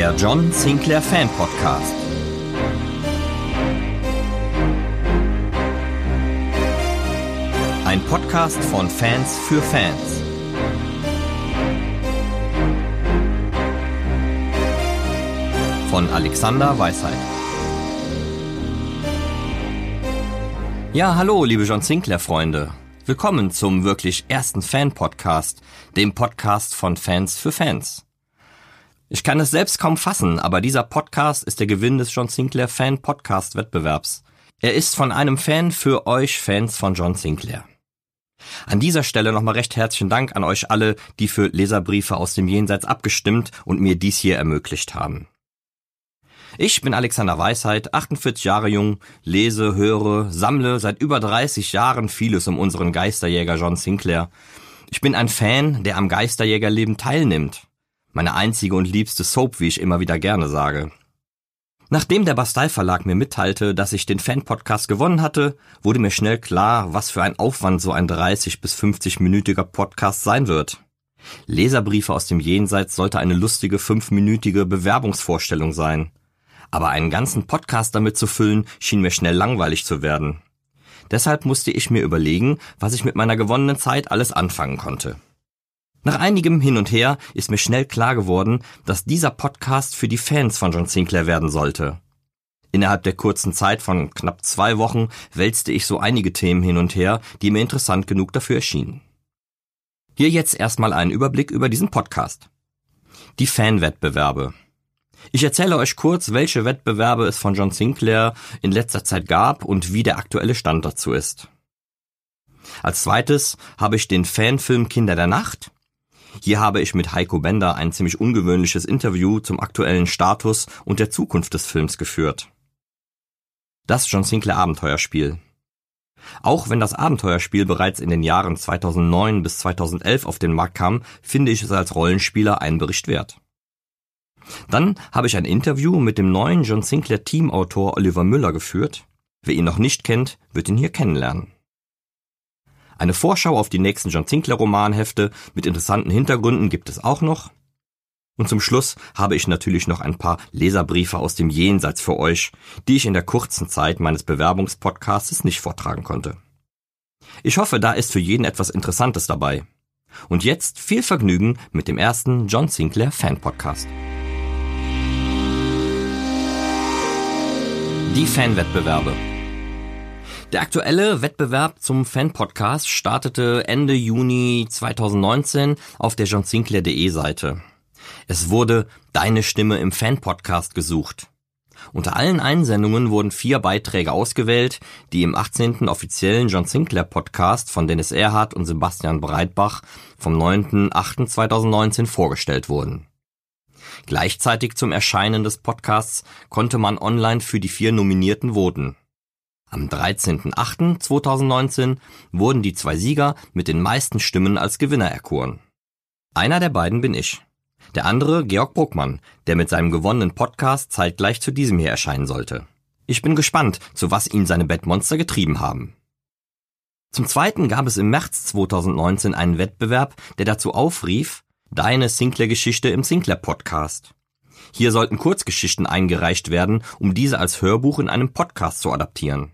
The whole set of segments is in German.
Der John Sinclair Fan Podcast. Ein Podcast von Fans für Fans. Von Alexander Weisheit. Ja, hallo, liebe John Sinclair Freunde. Willkommen zum wirklich ersten Fan Podcast, dem Podcast von Fans für Fans. Ich kann es selbst kaum fassen, aber dieser Podcast ist der Gewinn des John Sinclair Fan Podcast Wettbewerbs. Er ist von einem Fan für euch Fans von John Sinclair. An dieser Stelle nochmal recht herzlichen Dank an euch alle, die für Leserbriefe aus dem Jenseits abgestimmt und mir dies hier ermöglicht haben. Ich bin Alexander Weisheit, 48 Jahre jung, lese, höre, sammle seit über 30 Jahren vieles um unseren Geisterjäger John Sinclair. Ich bin ein Fan, der am Geisterjägerleben teilnimmt. Meine einzige und liebste Soap, wie ich immer wieder gerne sage. Nachdem der Bastei Verlag mir mitteilte, dass ich den Fan-Podcast gewonnen hatte, wurde mir schnell klar, was für ein Aufwand so ein 30 bis 50-minütiger Podcast sein wird. Leserbriefe aus dem Jenseits sollte eine lustige fünfminütige Bewerbungsvorstellung sein. Aber einen ganzen Podcast damit zu füllen, schien mir schnell langweilig zu werden. Deshalb musste ich mir überlegen, was ich mit meiner gewonnenen Zeit alles anfangen konnte. Nach einigem Hin und Her ist mir schnell klar geworden, dass dieser Podcast für die Fans von John Sinclair werden sollte. Innerhalb der kurzen Zeit von knapp zwei Wochen wälzte ich so einige Themen hin und her, die mir interessant genug dafür erschienen. Hier jetzt erstmal einen Überblick über diesen Podcast. Die Fanwettbewerbe. Ich erzähle euch kurz, welche Wettbewerbe es von John Sinclair in letzter Zeit gab und wie der aktuelle Stand dazu ist. Als zweites habe ich den Fanfilm Kinder der Nacht, hier habe ich mit Heiko Bender ein ziemlich ungewöhnliches Interview zum aktuellen Status und der Zukunft des Films geführt. Das John Sinclair Abenteuerspiel. Auch wenn das Abenteuerspiel bereits in den Jahren 2009 bis 2011 auf den Markt kam, finde ich es als Rollenspieler einen Bericht wert. Dann habe ich ein Interview mit dem neuen John Sinclair Teamautor Oliver Müller geführt. Wer ihn noch nicht kennt, wird ihn hier kennenlernen. Eine Vorschau auf die nächsten John Sinclair Romanhefte mit interessanten Hintergründen gibt es auch noch. Und zum Schluss habe ich natürlich noch ein paar Leserbriefe aus dem Jenseits für euch, die ich in der kurzen Zeit meines Bewerbungspodcasts nicht vortragen konnte. Ich hoffe, da ist für jeden etwas Interessantes dabei. Und jetzt viel Vergnügen mit dem ersten John Sinclair Fan Podcast. Die Fanwettbewerbe. Der aktuelle Wettbewerb zum Fan-Podcast startete Ende Juni 2019 auf der johnsinclair.de Seite. Es wurde Deine Stimme im Fan-Podcast gesucht. Unter allen Einsendungen wurden vier Beiträge ausgewählt, die im 18. offiziellen John Sinclair Podcast von Dennis Erhardt und Sebastian Breitbach vom 9.8.2019 vorgestellt wurden. Gleichzeitig zum Erscheinen des Podcasts konnte man online für die vier Nominierten voten. Am 13.08.2019 wurden die zwei Sieger mit den meisten Stimmen als Gewinner erkoren. Einer der beiden bin ich. Der andere Georg Bruckmann, der mit seinem gewonnenen Podcast zeitgleich zu diesem hier erscheinen sollte. Ich bin gespannt, zu was ihn seine Bettmonster getrieben haben. Zum Zweiten gab es im März 2019 einen Wettbewerb, der dazu aufrief, Deine Sinclair-Geschichte im Sinclair-Podcast. Hier sollten Kurzgeschichten eingereicht werden, um diese als Hörbuch in einem Podcast zu adaptieren.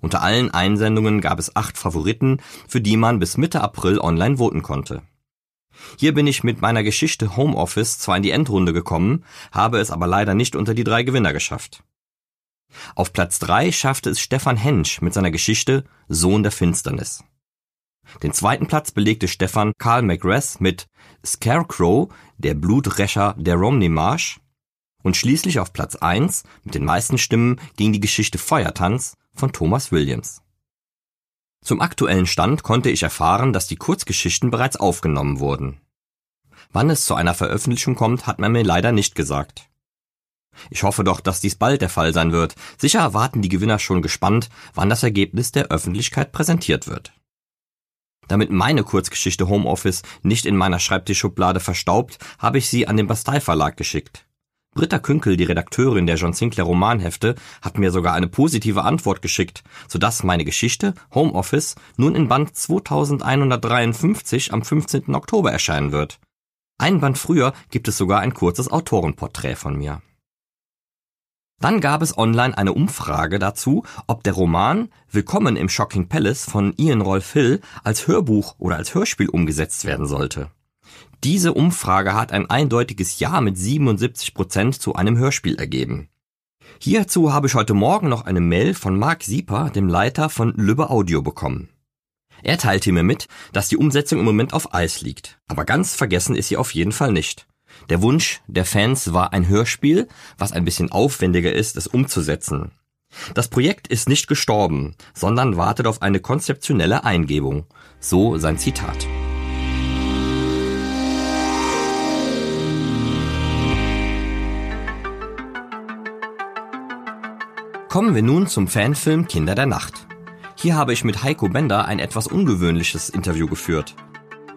Unter allen Einsendungen gab es acht Favoriten, für die man bis Mitte April online voten konnte. Hier bin ich mit meiner Geschichte Homeoffice zwar in die Endrunde gekommen, habe es aber leider nicht unter die drei Gewinner geschafft. Auf Platz drei schaffte es Stefan Hensch mit seiner Geschichte Sohn der Finsternis. Den zweiten Platz belegte Stefan Karl McGrath mit Scarecrow, der Bluträcher der Romney Marsch. Und schließlich auf Platz 1 mit den meisten Stimmen ging die Geschichte Feuertanz von Thomas Williams. Zum aktuellen Stand konnte ich erfahren, dass die Kurzgeschichten bereits aufgenommen wurden. Wann es zu einer Veröffentlichung kommt, hat man mir leider nicht gesagt. Ich hoffe doch, dass dies bald der Fall sein wird. Sicher erwarten die Gewinner schon gespannt, wann das Ergebnis der Öffentlichkeit präsentiert wird. Damit meine Kurzgeschichte Homeoffice nicht in meiner Schreibtischschublade verstaubt, habe ich sie an den Bastei Verlag geschickt. Britta Künkel, die Redakteurin der John Sinclair Romanhefte, hat mir sogar eine positive Antwort geschickt, sodass meine Geschichte Homeoffice nun in Band 2153 am 15. Oktober erscheinen wird. Ein Band früher gibt es sogar ein kurzes Autorenporträt von mir. Dann gab es online eine Umfrage dazu, ob der Roman Willkommen im Shocking Palace von Ian Rolf Hill als Hörbuch oder als Hörspiel umgesetzt werden sollte. Diese Umfrage hat ein eindeutiges Ja mit 77 Prozent zu einem Hörspiel ergeben. Hierzu habe ich heute Morgen noch eine Mail von Marc Sieper, dem Leiter von Lübbe Audio, bekommen. Er teilte mir mit, dass die Umsetzung im Moment auf Eis liegt, aber ganz vergessen ist sie auf jeden Fall nicht. Der Wunsch der Fans war ein Hörspiel, was ein bisschen aufwendiger ist, es umzusetzen. Das Projekt ist nicht gestorben, sondern wartet auf eine konzeptionelle Eingebung. So sein Zitat. Kommen wir nun zum Fanfilm Kinder der Nacht. Hier habe ich mit Heiko Bender ein etwas ungewöhnliches Interview geführt.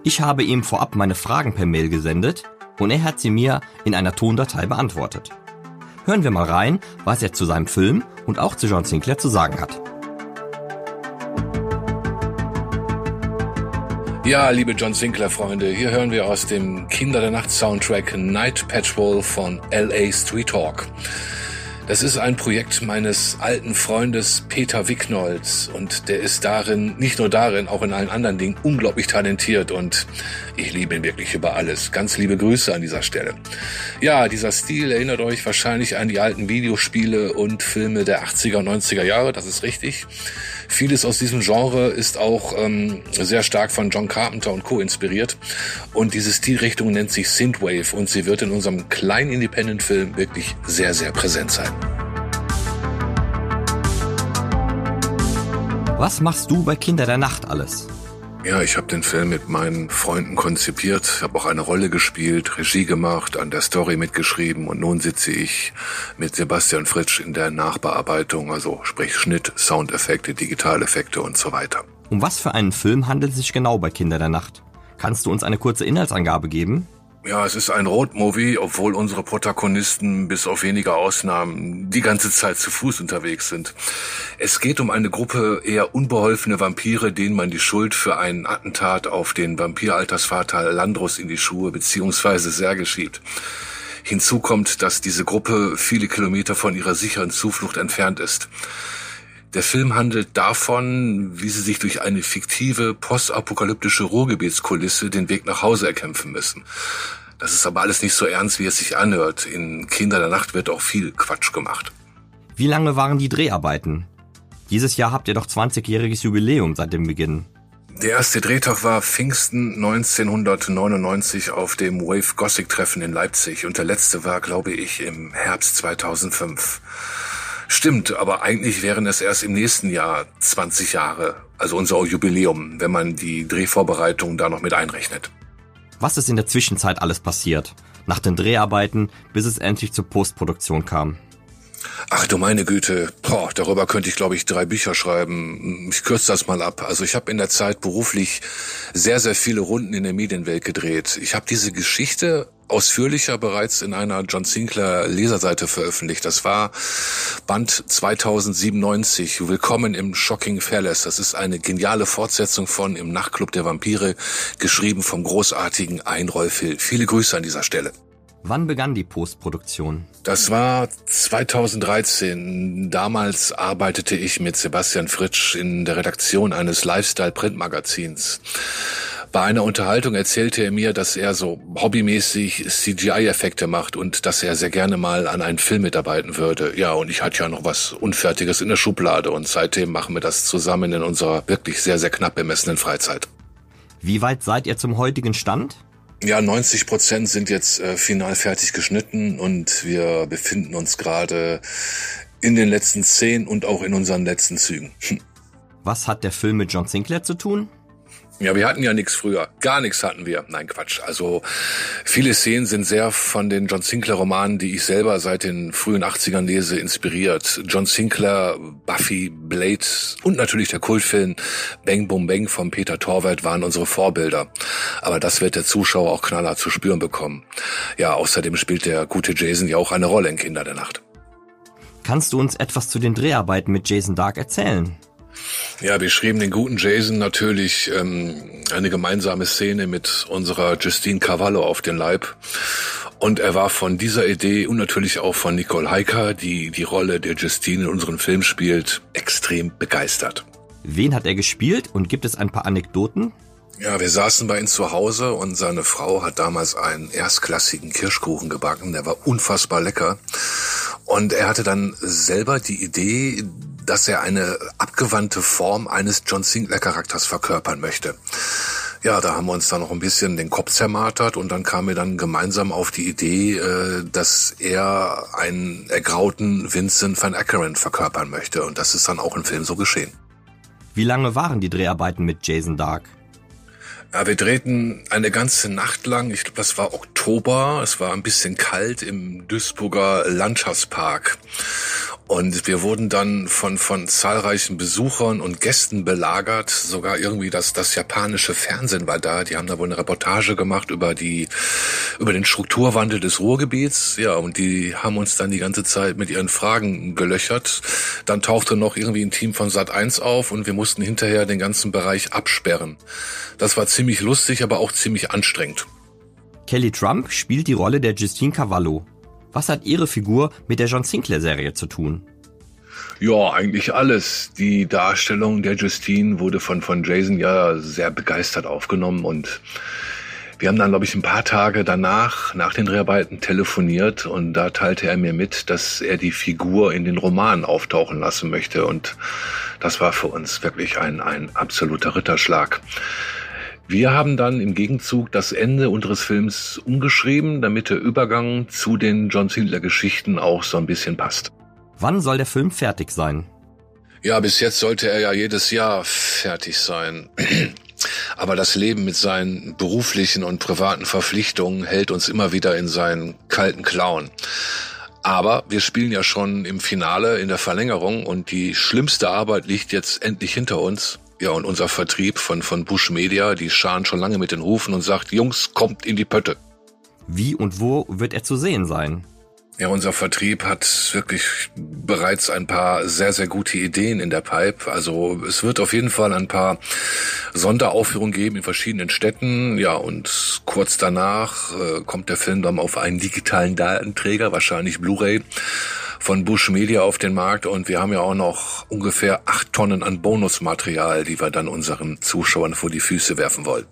Ich habe ihm vorab meine Fragen per Mail gesendet und er hat sie mir in einer Tondatei beantwortet. Hören wir mal rein, was er zu seinem Film und auch zu John Sinclair zu sagen hat. Ja, liebe John Sinclair-Freunde, hier hören wir aus dem Kinder der Nacht Soundtrack Night Patrol von LA Street Talk. Das ist ein Projekt meines alten Freundes Peter Wicknolz und der ist darin, nicht nur darin, auch in allen anderen Dingen unglaublich talentiert und ich liebe ihn wirklich über alles. Ganz liebe Grüße an dieser Stelle. Ja, dieser Stil erinnert euch wahrscheinlich an die alten Videospiele und Filme der 80er und 90er Jahre, das ist richtig. Vieles aus diesem Genre ist auch ähm, sehr stark von John Carpenter und Co. inspiriert. Und diese Stilrichtung nennt sich Synthwave und sie wird in unserem kleinen Independent-Film wirklich sehr, sehr präsent sein. Was machst du bei Kinder der Nacht alles? Ja, ich habe den Film mit meinen Freunden konzipiert, habe auch eine Rolle gespielt, Regie gemacht, an der Story mitgeschrieben und nun sitze ich mit Sebastian Fritsch in der Nachbearbeitung, also sprich Schnitt, Soundeffekte, Digitaleffekte und so weiter. Um was für einen Film handelt es sich genau bei Kinder der Nacht? Kannst du uns eine kurze Inhaltsangabe geben? Ja, es ist ein Roadmovie, obwohl unsere Protagonisten bis auf wenige Ausnahmen die ganze Zeit zu Fuß unterwegs sind. Es geht um eine Gruppe eher unbeholfene Vampire, denen man die Schuld für einen Attentat auf den Vampiraltersvater Landrus in die Schuhe bzw. Särge schiebt. Hinzu kommt, dass diese Gruppe viele Kilometer von ihrer sicheren Zuflucht entfernt ist. Der Film handelt davon, wie sie sich durch eine fiktive postapokalyptische Ruhrgebietskulisse den Weg nach Hause erkämpfen müssen. Das ist aber alles nicht so ernst, wie es sich anhört. In Kinder der Nacht wird auch viel Quatsch gemacht. Wie lange waren die Dreharbeiten? Dieses Jahr habt ihr doch 20-jähriges Jubiläum seit dem Beginn. Der erste Drehtag war Pfingsten 1999 auf dem Wave Gothic Treffen in Leipzig und der letzte war, glaube ich, im Herbst 2005. Stimmt, aber eigentlich wären es erst im nächsten Jahr 20 Jahre, also unser Jubiläum, wenn man die Drehvorbereitungen da noch mit einrechnet. Was ist in der Zwischenzeit alles passiert? Nach den Dreharbeiten, bis es endlich zur Postproduktion kam. Ach du meine Güte, boah, darüber könnte ich glaube ich drei Bücher schreiben. Ich kürze das mal ab. Also ich habe in der Zeit beruflich sehr, sehr viele Runden in der Medienwelt gedreht. Ich habe diese Geschichte ausführlicher bereits in einer John Sinclair Leserseite veröffentlicht. Das war Band 2097, Willkommen im Shocking Fairless. Das ist eine geniale Fortsetzung von Im Nachtclub der Vampire, geschrieben vom großartigen Einrolf Hill. Viele Grüße an dieser Stelle. Wann begann die Postproduktion? Das war 2013. Damals arbeitete ich mit Sebastian Fritsch in der Redaktion eines Lifestyle-Printmagazins. Bei einer Unterhaltung erzählte er mir, dass er so hobbymäßig CGI-Effekte macht und dass er sehr gerne mal an einen Film mitarbeiten würde. Ja, und ich hatte ja noch was Unfertiges in der Schublade und seitdem machen wir das zusammen in unserer wirklich sehr, sehr knapp bemessenen Freizeit. Wie weit seid ihr zum heutigen Stand? Ja, 90 Prozent sind jetzt äh, final fertig geschnitten und wir befinden uns gerade in den letzten Szenen und auch in unseren letzten Zügen. Was hat der Film mit John Sinclair zu tun? Ja, wir hatten ja nichts früher. Gar nichts hatten wir. Nein, Quatsch. Also viele Szenen sind sehr von den John Sinclair Romanen, die ich selber seit den frühen 80ern lese, inspiriert. John Sinclair, Buffy, Blade und natürlich der Kultfilm Bang Boom Bang von Peter Torwart waren unsere Vorbilder. Aber das wird der Zuschauer auch knallhart zu spüren bekommen. Ja, außerdem spielt der gute Jason ja auch eine Rolle in Kinder der Nacht. Kannst du uns etwas zu den Dreharbeiten mit Jason Dark erzählen? Ja, wir schrieben den guten Jason natürlich ähm, eine gemeinsame Szene mit unserer Justine Cavallo auf den Leib. Und er war von dieser Idee und natürlich auch von Nicole Heiker, die die Rolle der Justine in unserem Film spielt, extrem begeistert. Wen hat er gespielt und gibt es ein paar Anekdoten? Ja, wir saßen bei ihm zu Hause und seine Frau hat damals einen erstklassigen Kirschkuchen gebacken, der war unfassbar lecker. Und er hatte dann selber die Idee, dass er eine abgewandte Form eines John Sinclair Charakters verkörpern möchte. Ja, da haben wir uns dann noch ein bisschen den Kopf zermartert und dann kamen wir dann gemeinsam auf die Idee, äh, dass er einen ergrauten Vincent van Ackeren verkörpern möchte und das ist dann auch im Film so geschehen. Wie lange waren die Dreharbeiten mit Jason Dark? Ja, wir drehten eine ganze Nacht lang, ich glaube, das war Oktober, es war ein bisschen kalt im Duisburger Landschaftspark. Und wir wurden dann von, von zahlreichen Besuchern und Gästen belagert. Sogar irgendwie das, das japanische Fernsehen war da. Die haben da wohl eine Reportage gemacht über die, über den Strukturwandel des Ruhrgebiets. Ja, und die haben uns dann die ganze Zeit mit ihren Fragen gelöchert. Dann tauchte noch irgendwie ein Team von Sat 1 auf und wir mussten hinterher den ganzen Bereich absperren. Das war ziemlich lustig, aber auch ziemlich anstrengend. Kelly Trump spielt die Rolle der Justine Cavallo. Was hat Ihre Figur mit der John Sinclair-Serie zu tun? Ja, eigentlich alles. Die Darstellung der Justine wurde von, von Jason ja sehr begeistert aufgenommen und wir haben dann, glaube ich, ein paar Tage danach, nach den Dreharbeiten, telefoniert und da teilte er mir mit, dass er die Figur in den Roman auftauchen lassen möchte und das war für uns wirklich ein, ein absoluter Ritterschlag. Wir haben dann im Gegenzug das Ende unseres Films umgeschrieben, damit der Übergang zu den John Sinclair Geschichten auch so ein bisschen passt. Wann soll der Film fertig sein? Ja, bis jetzt sollte er ja jedes Jahr fertig sein. Aber das Leben mit seinen beruflichen und privaten Verpflichtungen hält uns immer wieder in seinen kalten Klauen. Aber wir spielen ja schon im Finale in der Verlängerung und die schlimmste Arbeit liegt jetzt endlich hinter uns. Ja, und unser Vertrieb von, von Bush Media, die scharen schon lange mit den Hufen und sagt, Jungs, kommt in die Pötte. Wie und wo wird er zu sehen sein? Ja, unser Vertrieb hat wirklich bereits ein paar sehr, sehr gute Ideen in der Pipe. Also es wird auf jeden Fall ein paar Sonderaufführungen geben in verschiedenen Städten. Ja, und kurz danach äh, kommt der Film dann auf einen digitalen Datenträger, wahrscheinlich Blu-ray von Bush Media auf den Markt und wir haben ja auch noch ungefähr acht Tonnen an Bonusmaterial, die wir dann unseren Zuschauern vor die Füße werfen wollen.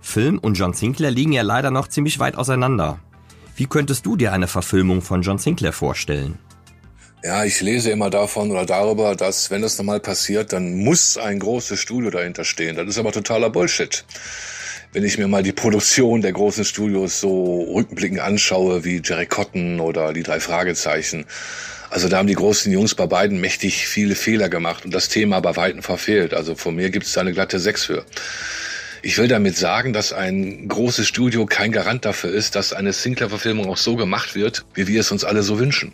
Film und John Sinclair liegen ja leider noch ziemlich weit auseinander. Wie könntest du dir eine Verfilmung von John Sinclair vorstellen? Ja, ich lese immer davon oder darüber, dass wenn das nochmal passiert, dann muss ein großes Studio dahinter stehen. Das ist aber totaler Bullshit wenn ich mir mal die Produktion der großen Studios so rückblickend anschaue, wie Jerry Cotton oder die drei Fragezeichen, also da haben die großen Jungs bei beiden mächtig viele Fehler gemacht und das Thema bei Weitem verfehlt. Also von mir gibt es da eine glatte Sechs für. Ich will damit sagen, dass ein großes Studio kein Garant dafür ist, dass eine Sinclair-Verfilmung auch so gemacht wird, wie wir es uns alle so wünschen.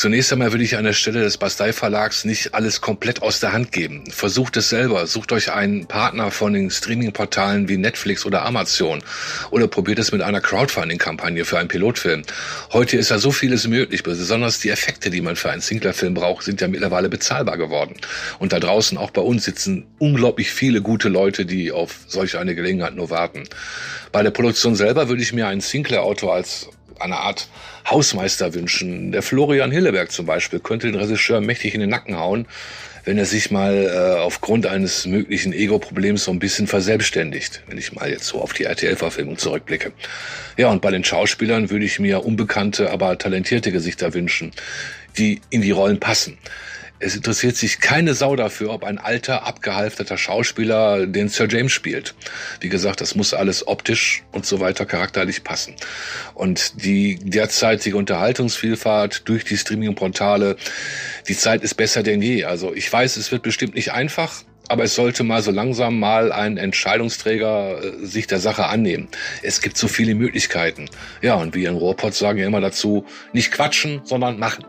Zunächst einmal würde ich an der Stelle des Bastei Verlags nicht alles komplett aus der Hand geben. Versucht es selber. Sucht euch einen Partner von den Streaming-Portalen wie Netflix oder Amazon. Oder probiert es mit einer Crowdfunding-Kampagne für einen Pilotfilm. Heute ist ja so vieles möglich. Besonders die Effekte, die man für einen Sinclair-Film braucht, sind ja mittlerweile bezahlbar geworden. Und da draußen, auch bei uns, sitzen unglaublich viele gute Leute, die auf solch eine Gelegenheit nur warten. Bei der Produktion selber würde ich mir einen Sinclair-Auto als eine Art Hausmeister wünschen. Der Florian Hilleberg zum Beispiel könnte den Regisseur mächtig in den Nacken hauen, wenn er sich mal äh, aufgrund eines möglichen Ego-Problems so ein bisschen verselbstständigt, wenn ich mal jetzt so auf die RTL-Verfilmung zurückblicke. Ja, und bei den Schauspielern würde ich mir unbekannte, aber talentierte Gesichter wünschen, die in die Rollen passen. Es interessiert sich keine Sau dafür, ob ein alter, abgehalfterter Schauspieler den Sir James spielt. Wie gesagt, das muss alles optisch und so weiter charakterlich passen. Und die derzeitige Unterhaltungsvielfalt durch die Streaming-Portale, die Zeit ist besser denn je. Also ich weiß, es wird bestimmt nicht einfach, aber es sollte mal so langsam mal ein Entscheidungsträger äh, sich der Sache annehmen. Es gibt so viele Möglichkeiten. Ja, und wir in Ruhrpott sagen ja immer dazu, nicht quatschen, sondern machen.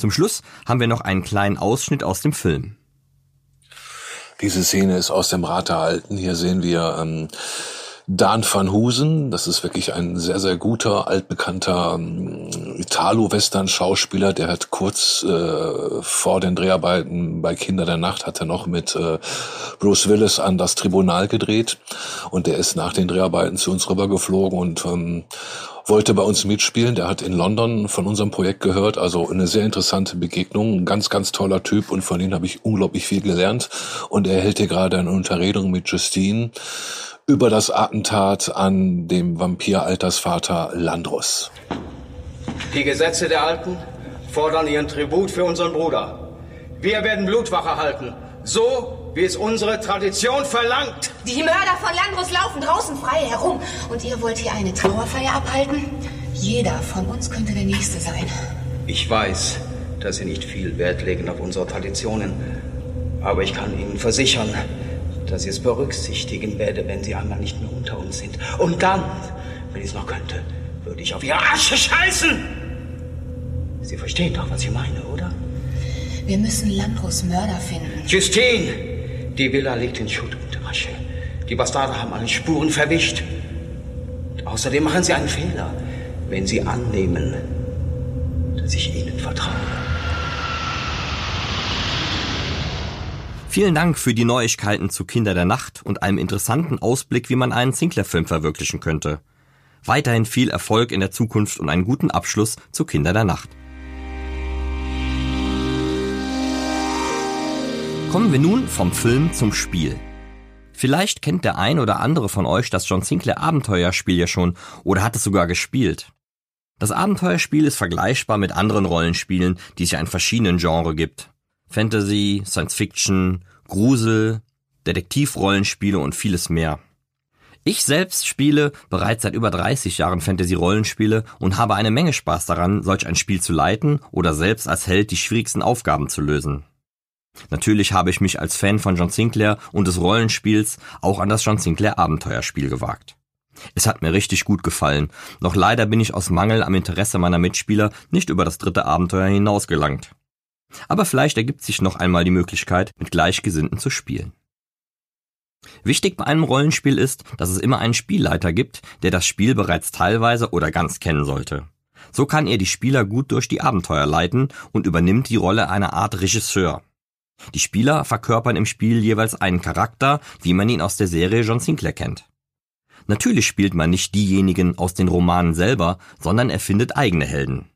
Zum Schluss haben wir noch einen kleinen Ausschnitt aus dem Film. Diese Szene ist aus dem Rat erhalten. Hier sehen wir ähm, Dan van Husen, das ist wirklich ein sehr, sehr guter, altbekannter ähm, Italo-Western-Schauspieler. Der hat kurz äh, vor den Dreharbeiten bei Kinder der Nacht hat er noch mit äh, Bruce Willis an das Tribunal gedreht. Und der ist nach den Dreharbeiten zu uns rübergeflogen und ähm, wollte bei uns mitspielen. Der hat in London von unserem Projekt gehört. Also eine sehr interessante Begegnung. Ein ganz, ganz toller Typ und von ihm habe ich unglaublich viel gelernt. Und er hält hier gerade eine Unterredung mit Justine über das Attentat an dem Vampir-Altersvater Landros. Die Gesetze der Alten fordern ihren Tribut für unseren Bruder. Wir werden Blutwache halten, so wie es unsere Tradition verlangt. Die Mörder von Landros laufen draußen frei herum und ihr wollt hier eine Trauerfeier abhalten? Jeder von uns könnte der Nächste sein. Ich weiß, dass Sie nicht viel Wert legen auf unsere Traditionen, aber ich kann Ihnen versichern, dass ich es berücksichtigen werde, wenn Sie einmal nicht mehr unter uns sind. Und dann, wenn ich es noch könnte, würde ich auf Ihre Asche scheißen! Sie verstehen doch, was ich meine, oder? Wir müssen Landros Mörder finden. Justine! Die Villa liegt in Schutt und Asche. Die Bastarde haben alle Spuren verwischt. Außerdem machen Sie einen Fehler, wenn Sie annehmen, dass ich Ihnen vertraue. Vielen Dank für die Neuigkeiten zu Kinder der Nacht und einem interessanten Ausblick, wie man einen Sinclair-Film verwirklichen könnte. Weiterhin viel Erfolg in der Zukunft und einen guten Abschluss zu Kinder der Nacht. Kommen wir nun vom Film zum Spiel. Vielleicht kennt der ein oder andere von euch das John Sinclair Abenteuerspiel ja schon oder hat es sogar gespielt. Das Abenteuerspiel ist vergleichbar mit anderen Rollenspielen, die es ja in verschiedenen Genres gibt. Fantasy, Science Fiction, Grusel, Detektivrollenspiele und vieles mehr. Ich selbst spiele bereits seit über 30 Jahren Fantasy-Rollenspiele und habe eine Menge Spaß daran, solch ein Spiel zu leiten oder selbst als Held die schwierigsten Aufgaben zu lösen. Natürlich habe ich mich als Fan von John Sinclair und des Rollenspiels auch an das John Sinclair Abenteuerspiel gewagt. Es hat mir richtig gut gefallen, doch leider bin ich aus Mangel am Interesse meiner Mitspieler nicht über das dritte Abenteuer hinaus gelangt. Aber vielleicht ergibt sich noch einmal die Möglichkeit, mit Gleichgesinnten zu spielen. Wichtig bei einem Rollenspiel ist, dass es immer einen Spielleiter gibt, der das Spiel bereits teilweise oder ganz kennen sollte. So kann er die Spieler gut durch die Abenteuer leiten und übernimmt die Rolle einer Art Regisseur. Die Spieler verkörpern im Spiel jeweils einen Charakter, wie man ihn aus der Serie John Sinclair kennt. Natürlich spielt man nicht diejenigen aus den Romanen selber, sondern erfindet eigene Helden.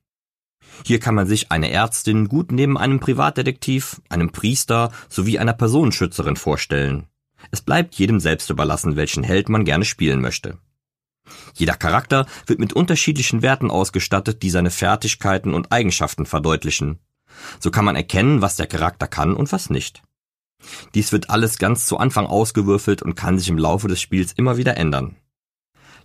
Hier kann man sich eine Ärztin gut neben einem Privatdetektiv, einem Priester sowie einer Personenschützerin vorstellen. Es bleibt jedem selbst überlassen, welchen Held man gerne spielen möchte. Jeder Charakter wird mit unterschiedlichen Werten ausgestattet, die seine Fertigkeiten und Eigenschaften verdeutlichen. So kann man erkennen, was der Charakter kann und was nicht. Dies wird alles ganz zu Anfang ausgewürfelt und kann sich im Laufe des Spiels immer wieder ändern.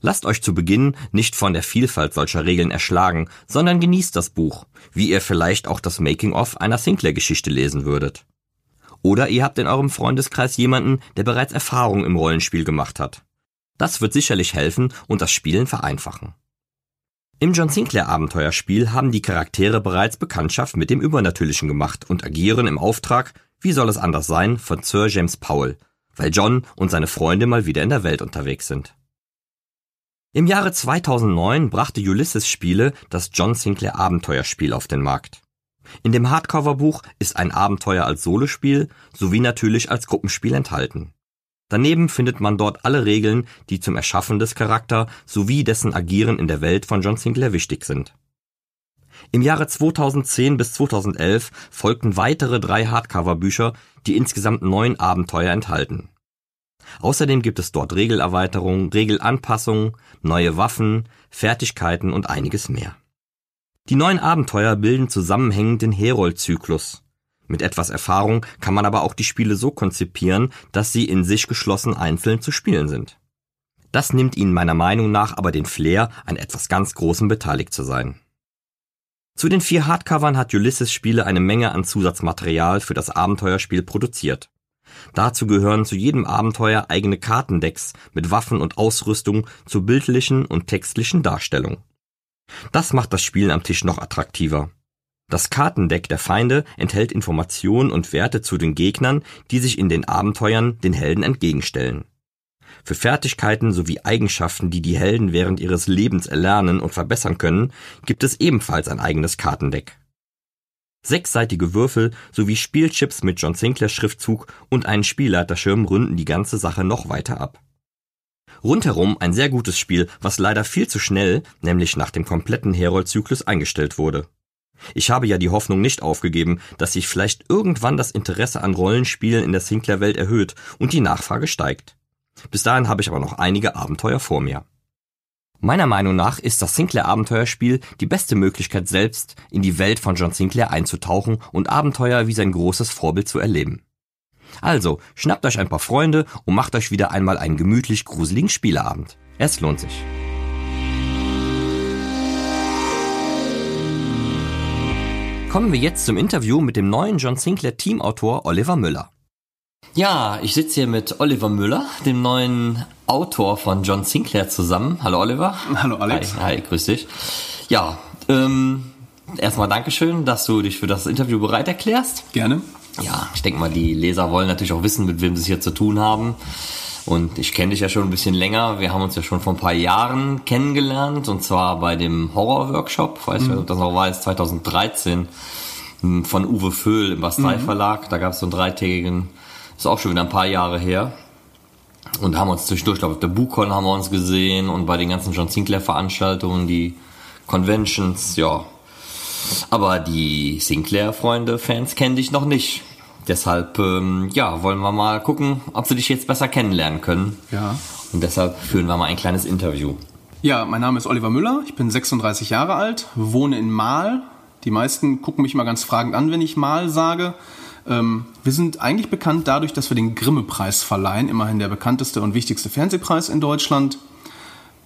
Lasst euch zu Beginn nicht von der Vielfalt solcher Regeln erschlagen, sondern genießt das Buch, wie ihr vielleicht auch das Making-of einer Sinclair-Geschichte lesen würdet. Oder ihr habt in eurem Freundeskreis jemanden, der bereits Erfahrung im Rollenspiel gemacht hat. Das wird sicherlich helfen und das Spielen vereinfachen. Im John Sinclair Abenteuerspiel haben die Charaktere bereits Bekanntschaft mit dem Übernatürlichen gemacht und agieren im Auftrag, wie soll es anders sein, von Sir James Powell, weil John und seine Freunde mal wieder in der Welt unterwegs sind. Im Jahre 2009 brachte Ulysses Spiele das John Sinclair Abenteuerspiel auf den Markt. In dem Hardcover-Buch ist ein Abenteuer als Solospiel sowie natürlich als Gruppenspiel enthalten. Daneben findet man dort alle Regeln, die zum Erschaffen des Charakter sowie dessen Agieren in der Welt von John Sinclair wichtig sind. Im Jahre 2010 bis 2011 folgten weitere drei Hardcover-Bücher, die insgesamt neun Abenteuer enthalten. Außerdem gibt es dort Regelerweiterungen, Regelanpassungen, neue Waffen, Fertigkeiten und einiges mehr. Die neuen Abenteuer bilden zusammenhängend den Herold-Zyklus. Mit etwas Erfahrung kann man aber auch die Spiele so konzipieren, dass sie in sich geschlossen einzeln zu spielen sind. Das nimmt ihnen meiner Meinung nach aber den Flair, an etwas ganz Großem beteiligt zu sein. Zu den vier Hardcovern hat Ulysses Spiele eine Menge an Zusatzmaterial für das Abenteuerspiel produziert. Dazu gehören zu jedem Abenteuer eigene Kartendecks mit Waffen und Ausrüstung zur bildlichen und textlichen Darstellung. Das macht das Spielen am Tisch noch attraktiver. Das Kartendeck der Feinde enthält Informationen und Werte zu den Gegnern, die sich in den Abenteuern den Helden entgegenstellen. Für Fertigkeiten sowie Eigenschaften, die die Helden während ihres Lebens erlernen und verbessern können, gibt es ebenfalls ein eigenes Kartendeck. Sechsseitige Würfel sowie Spielchips mit John Sinclair Schriftzug und einen Spielleiterschirm runden die ganze Sache noch weiter ab. Rundherum ein sehr gutes Spiel, was leider viel zu schnell, nämlich nach dem kompletten Herold-Zyklus eingestellt wurde. Ich habe ja die Hoffnung nicht aufgegeben, dass sich vielleicht irgendwann das Interesse an Rollenspielen in der Sinclair-Welt erhöht und die Nachfrage steigt. Bis dahin habe ich aber noch einige Abenteuer vor mir. Meiner Meinung nach ist das Sinclair Abenteuerspiel die beste Möglichkeit selbst in die Welt von John Sinclair einzutauchen und Abenteuer wie sein großes Vorbild zu erleben. Also, schnappt euch ein paar Freunde und macht euch wieder einmal einen gemütlich gruseligen Spieleabend. Es lohnt sich. Kommen wir jetzt zum Interview mit dem neuen John Sinclair Teamautor Oliver Müller. Ja, ich sitze hier mit Oliver Müller, dem neuen Autor von John Sinclair zusammen. Hallo Oliver. Hallo Alex. Hi, hi grüß dich. Ja, ähm, erstmal Dankeschön, dass du dich für das Interview bereit erklärst. Gerne. Ja, ich denke mal, die Leser wollen natürlich auch wissen, mit wem sie es hier zu tun haben. Und ich kenne dich ja schon ein bisschen länger. Wir haben uns ja schon vor ein paar Jahren kennengelernt. Und zwar bei dem Horror-Workshop, weiß mhm. ich, ob das noch war, ist 2013 hm, von Uwe Föhl im Bastei. Verlag. Da gab es so einen dreitägigen, ist auch schon wieder ein paar Jahre her. Und haben uns zwischendurch, ich glaube, auf der BuchCon haben wir uns gesehen und bei den ganzen John Sinclair Veranstaltungen, die Conventions, ja. Aber die Sinclair-Freunde, Fans kennen dich noch nicht. Deshalb, ähm, ja, wollen wir mal gucken, ob sie dich jetzt besser kennenlernen können. Ja. Und deshalb führen wir mal ein kleines Interview. Ja, mein Name ist Oliver Müller, ich bin 36 Jahre alt, wohne in Mahl. Die meisten gucken mich mal ganz fragend an, wenn ich Mahl sage. Ähm, wir sind eigentlich bekannt dadurch, dass wir den Grimme-Preis verleihen, immerhin der bekannteste und wichtigste Fernsehpreis in Deutschland.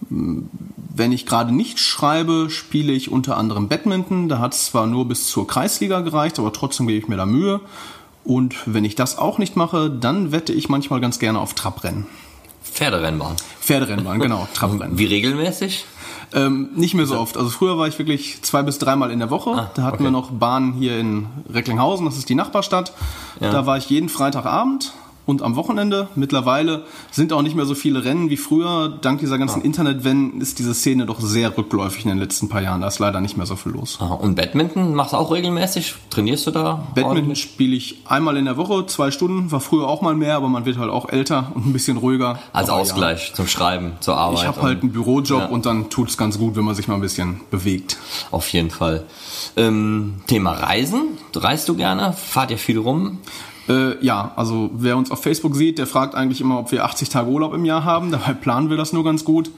Wenn ich gerade nicht schreibe, spiele ich unter anderem Badminton. Da hat es zwar nur bis zur Kreisliga gereicht, aber trotzdem gebe ich mir da Mühe. Und wenn ich das auch nicht mache, dann wette ich manchmal ganz gerne auf Trabrennen. Pferderennbahn. Pferderennbahn, genau, Trabrennen. Wie regelmäßig? Ähm, nicht mehr so oft. Also früher war ich wirklich zwei bis dreimal in der Woche. Ah, da hatten okay. wir noch Bahn hier in Recklinghausen, das ist die Nachbarstadt. Ja. Da war ich jeden Freitagabend und am Wochenende. Mittlerweile sind auch nicht mehr so viele Rennen wie früher. Dank dieser ganzen ah. Internetwellen ist diese Szene doch sehr rückläufig in den letzten paar Jahren. Da ist leider nicht mehr so viel los. Ah, und Badminton machst du auch regelmäßig? Trainierst du da? Badminton spiele ich einmal in der Woche, zwei Stunden. War früher auch mal mehr, aber man wird halt auch älter und ein bisschen ruhiger. Als aber Ausgleich ja. zum Schreiben, zur Arbeit. Ich habe halt einen Bürojob ja. und dann tut es ganz gut, wenn man sich mal ein bisschen bewegt. Auf jeden Fall. Ähm, Thema Reisen. Reist du gerne? Fahrt ihr viel rum? Äh, ja, also wer uns auf Facebook sieht, der fragt eigentlich immer, ob wir 80 Tage Urlaub im Jahr haben. Dabei planen wir das nur ganz gut.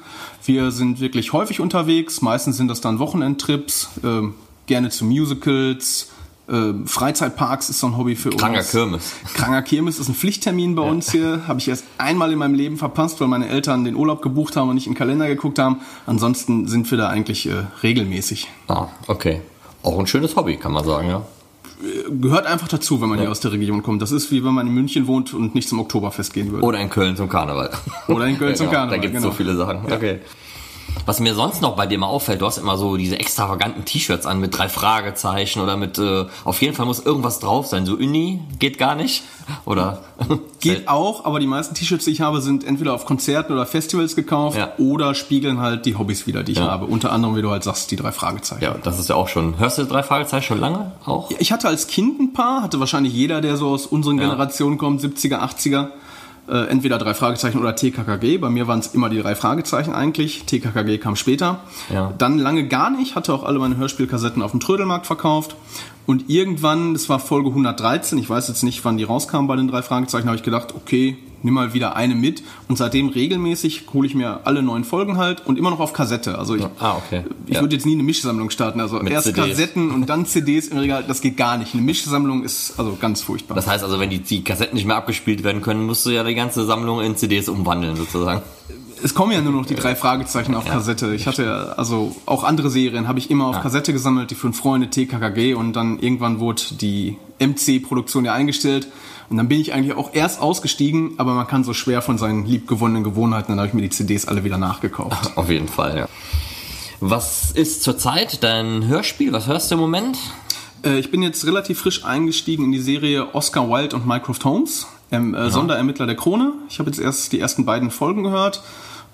Wir sind wirklich häufig unterwegs. Meistens sind das dann Wochenendtrips, äh, gerne zu Musicals. Äh, Freizeitparks ist so ein Hobby für Kranger uns. Kranker Kirmes. Kranker Kirmes ist ein Pflichttermin bei ja. uns hier. Habe ich erst einmal in meinem Leben verpasst, weil meine Eltern den Urlaub gebucht haben und nicht in den Kalender geguckt haben. Ansonsten sind wir da eigentlich äh, regelmäßig. Ah, okay. Auch ein schönes Hobby, kann man sagen, ja gehört einfach dazu, wenn man ja. hier aus der Region kommt. Das ist wie wenn man in München wohnt und nicht zum Oktoberfest gehen würde. Oder in Köln zum Karneval. Oder in Köln ja, zum genau. Karneval. Da gibt es genau. so viele Sachen. Okay. Was mir sonst noch bei dir mal auffällt, du hast immer so diese extravaganten T-Shirts an mit drei Fragezeichen oder mit, äh, auf jeden Fall muss irgendwas drauf sein. So Uni geht gar nicht? Oder? Geht auch, aber die meisten T-Shirts, die ich habe, sind entweder auf Konzerten oder Festivals gekauft ja. oder spiegeln halt die Hobbys wieder, die ich ja. habe. Unter anderem, wie du halt sagst, die drei Fragezeichen. Ja, das ist ja auch schon. Hörst du drei Fragezeichen schon lange auch? Ja, ich hatte als Kind ein paar, hatte wahrscheinlich jeder, der so aus unseren Generationen kommt, 70er, 80er äh, entweder drei Fragezeichen oder TKKG. Bei mir waren es immer die drei Fragezeichen eigentlich. TKKG kam später. Ja. Dann lange gar nicht, hatte auch alle meine Hörspielkassetten auf dem Trödelmarkt verkauft. Und irgendwann, das war Folge 113, ich weiß jetzt nicht, wann die rauskamen bei den drei Fragezeichen, habe ich gedacht, okay, nimm mal wieder eine mit. Und seitdem regelmäßig hole ich mir alle neuen Folgen halt und immer noch auf Kassette. Also ich, Ah, okay. ich Ja. würde jetzt nie eine Mischsammlung starten. Also Mit erst CDs. Kassetten und dann CDs im Regal, das geht gar nicht. Eine Mischsammlung ist also ganz furchtbar. Das heißt also, wenn die, die Kassetten nicht mehr abgespielt werden können, musst du ja die ganze Sammlung in CDs umwandeln sozusagen. es kommen ja nur noch die drei Fragezeichen auf Ja. Kassette. Ich hatte ja, also auch andere Serien habe ich immer auf Ah. Kassette gesammelt, die fünf Freunde, TKKG und dann irgendwann wurde die MC-Produktion ja eingestellt. Und dann bin ich eigentlich auch erst ausgestiegen, aber man kann so schwer von seinen liebgewonnenen Gewohnheiten, dann habe ich mir die CDs alle wieder nachgekauft. Auf jeden Fall, ja. Was ist zurzeit dein Hörspiel? Was hörst du im Moment? Äh, ich bin jetzt relativ frisch eingestiegen in die Serie Oscar Wilde und Mycroft Holmes, ähm, äh, Sonderermittler der Krone. Ich habe jetzt erst die ersten beiden Folgen gehört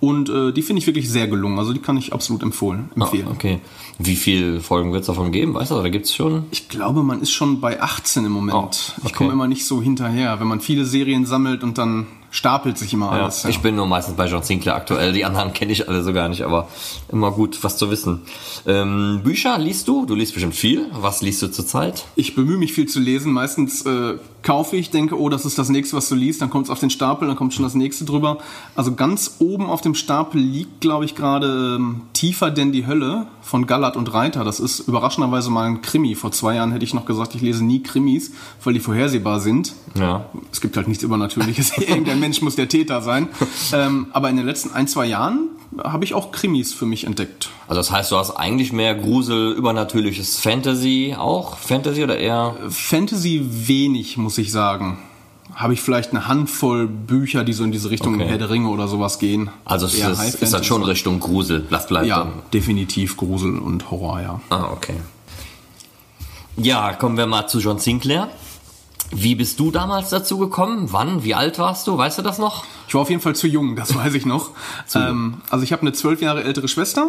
und äh, die finde ich wirklich sehr gelungen. Also die kann ich absolut empfohlen, empfehlen. Ah, okay. Wie viele Folgen wird es davon geben? Weißt du, oder gibt's schon? Ich glaube, man ist schon bei 18 im Moment. Oh, Ich okay. komme immer nicht so hinterher, wenn man viele Serien sammelt und dann stapelt sich immer Ja, alles. Ja. Ich bin nur meistens bei John Sinclair aktuell. Die anderen kenne ich alle so gar nicht, aber immer gut, was zu wissen. Ähm, Bücher liest du? Du liest bestimmt viel. Was liest du zurzeit? Ich bemühe mich viel zu lesen. Meistens äh, kaufe ich, denke, oh, das ist das nächste, was du liest. Dann kommt es auf den Stapel, dann kommt schon das nächste drüber. Also ganz oben auf dem Stapel liegt, glaube ich, gerade ähm, Tiefer denn die Hölle von Gallert und Reiter. Das ist überraschenderweise mal ein Krimi. Vor zwei Jahren hätte ich noch gesagt, ich lese nie Krimis, weil die vorhersehbar sind. Ja. Es gibt halt nichts Übernatürliches. Mensch muss der Täter sein. Ähm, aber in den letzten ein, zwei Jahren habe ich auch Krimis für mich entdeckt. Also das heißt, du hast eigentlich mehr Grusel, übernatürliches Fantasy auch? Fantasy oder eher? Fantasy wenig, muss ich sagen. Habe ich vielleicht eine Handvoll Bücher, die so in diese Richtung Okay. Herr der Ringe oder sowas gehen. Also es ist, ist das schon Richtung Grusel. Das bleibt Ja, dann. definitiv Grusel und Horror, ja. Ah, okay. Ja, kommen wir mal zu John Sinclair. Wie bist du damals dazu gekommen? Wann? Wie alt warst du? Weißt du das noch? Ich war auf jeden Fall zu jung, das weiß ich noch. ähm, also ich habe eine zwölf Jahre ältere Schwester